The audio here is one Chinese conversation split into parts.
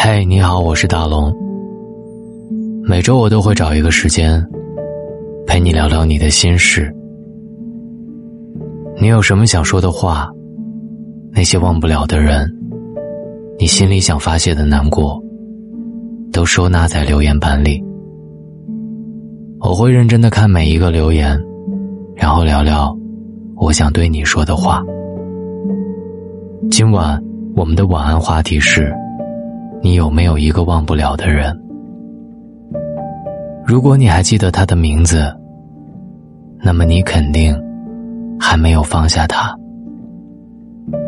嘿，你好，我是大龙。每周我都会找一个时间陪你聊聊你的心事。你有什么想说的话？那些忘不了的人，你心里想发泄的难过，都收纳在留言板里。我会认真的看每一个留言，然后聊聊我想对你说的话。今晚我们的晚安话题是：你有没有一个忘不了的人？如果你还记得他的名字，那么你肯定还没有放下他。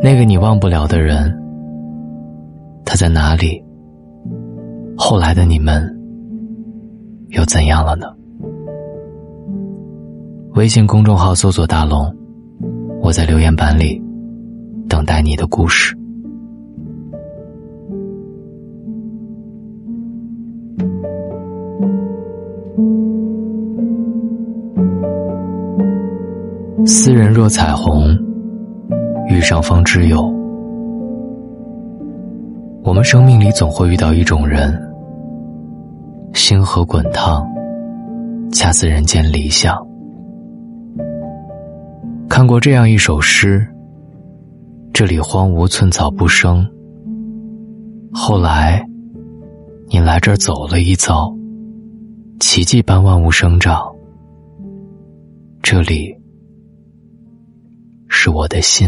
那个你忘不了的人，他在哪里？后来的你们又怎样了呢？微信公众号搜索“大龙”，我在留言板里。等待你的故事。斯人若彩虹，遇上方知有。我们生命里总会遇到一种人，星河滚烫，恰似人间理想。看过这样一首诗。这里荒芜，寸草不生。后来，你来这儿走了一遭，奇迹般万物生长。这里是我的心，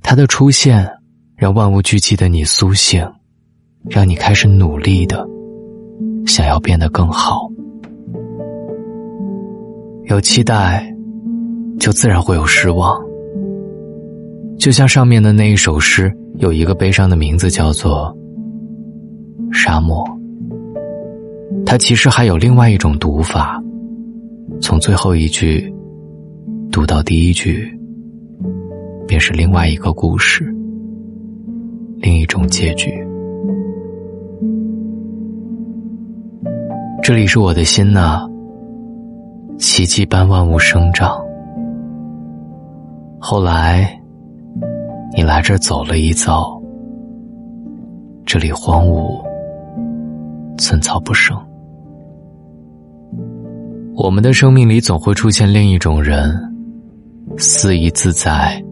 它的出现让万物聚集的你苏醒，让你开始努力的想要变得更好。有期待。就自然会有失望，就像上面的那一首诗，有一个悲伤的名字叫做“沙漠”。它其实还有另外一种读法，从最后一句读到第一句，便是另外一个故事，另一种结局。这里是我的心呐，奇迹般万物生长。后来，你来这儿走了一遭，这里荒芜，寸草不生。我们的生命里总会出现另一种人，肆意自在，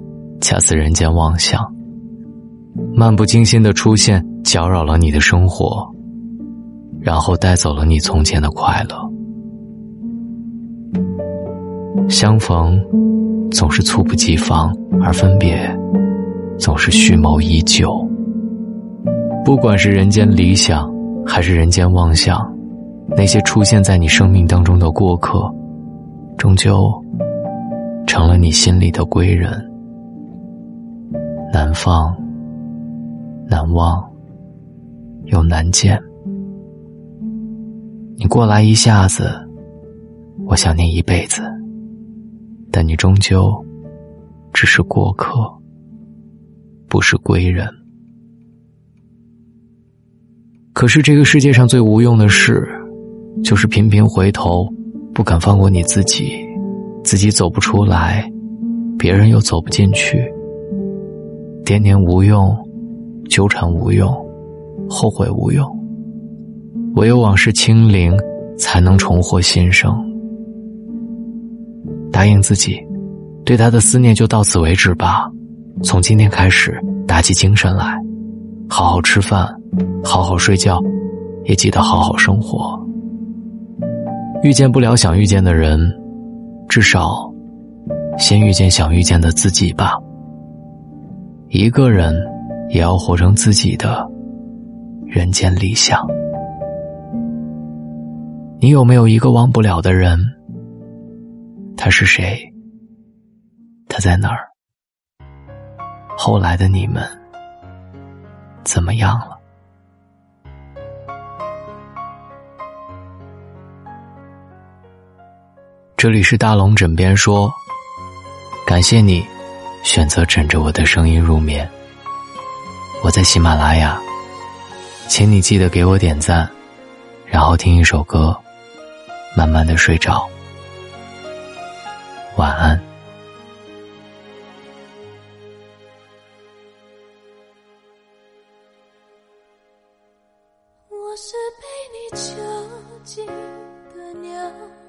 恰似人间妄想，漫不经心的出现，搅扰了你的生活，然后带走了你从前的快乐。相逢。总是猝不及防，而分别总是蓄谋已久。不管是人间理想，还是人间妄想，那些出现在你生命当中的过客，终究成了你心里的归人。难放，难忘，又难见。你过来一下子，我想念一辈子。但你终究只是过客，不是归人。可是这个世界上最无用的事，就是频频回头，不敢放过你自己，自己走不出来，别人又走不进去。惦念无用，纠缠无用，后悔无用，唯有往事清零，才能重获新生。答应自己，对他的思念就到此为止吧。从今天开始，打起精神来，好好吃饭，好好睡觉，也记得好好生活。遇见不了想遇见的人，至少先遇见想遇见的自己吧。一个人也要活成自己的人间理想。你有没有一个忘不了的人？他是谁？他在哪儿？后来的你们怎么样了？这里是大龙枕边说感谢你选择枕着我的声音入眠。我在喜马拉雅请你记得给我点赞然后听一首歌慢慢的睡着。晚安。我是被你囚禁的鸟。